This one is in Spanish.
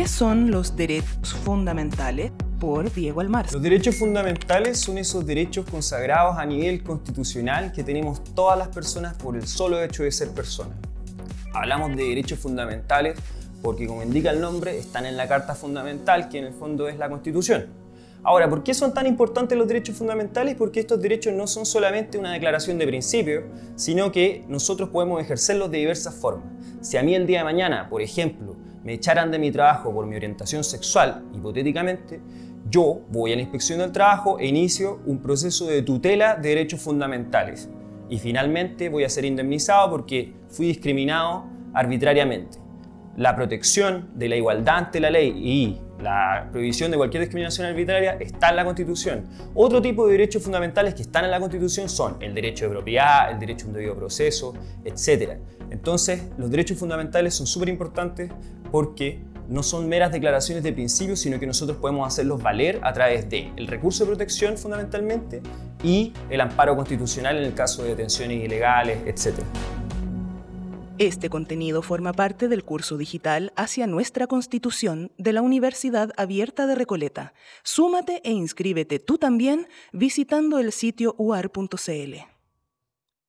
¿Qué son los derechos fundamentales? Por Diego Almarza. Los derechos fundamentales son esos derechos consagrados a nivel constitucional que tenemos todas las personas por el solo hecho de ser personas. Hablamos de derechos fundamentales porque, como indica el nombre, están en la Carta Fundamental, que en el fondo es la Constitución. Ahora, ¿por qué son tan importantes los derechos fundamentales? Porque estos derechos no son solamente una declaración de principio, sino que nosotros podemos ejercerlos de diversas formas. Si a mí el día de mañana, por ejemplo, me echaran de mi trabajo por mi orientación sexual, hipotéticamente, yo voy a la inspección del trabajo e inicio un proceso de tutela de derechos fundamentales. Y finalmente voy a ser indemnizado porque fui discriminado arbitrariamente. La protección de la igualdad ante la ley y la prohibición de cualquier discriminación arbitraria está en la Constitución. Otro tipo de derechos fundamentales que están en la Constitución son el derecho de propiedad, el derecho a un debido proceso, etc. Entonces, los derechos fundamentales son súper importantes porque no son meras declaraciones de principios, sino que nosotros podemos hacerlos valer a través de el recurso de protección fundamentalmente y el amparo constitucional en el caso de detenciones ilegales, etc. Este contenido forma parte del curso digital hacia nuestra Constitución de la Universidad Abierta de Recoleta. Súmate e inscríbete tú también visitando el sitio uar.cl.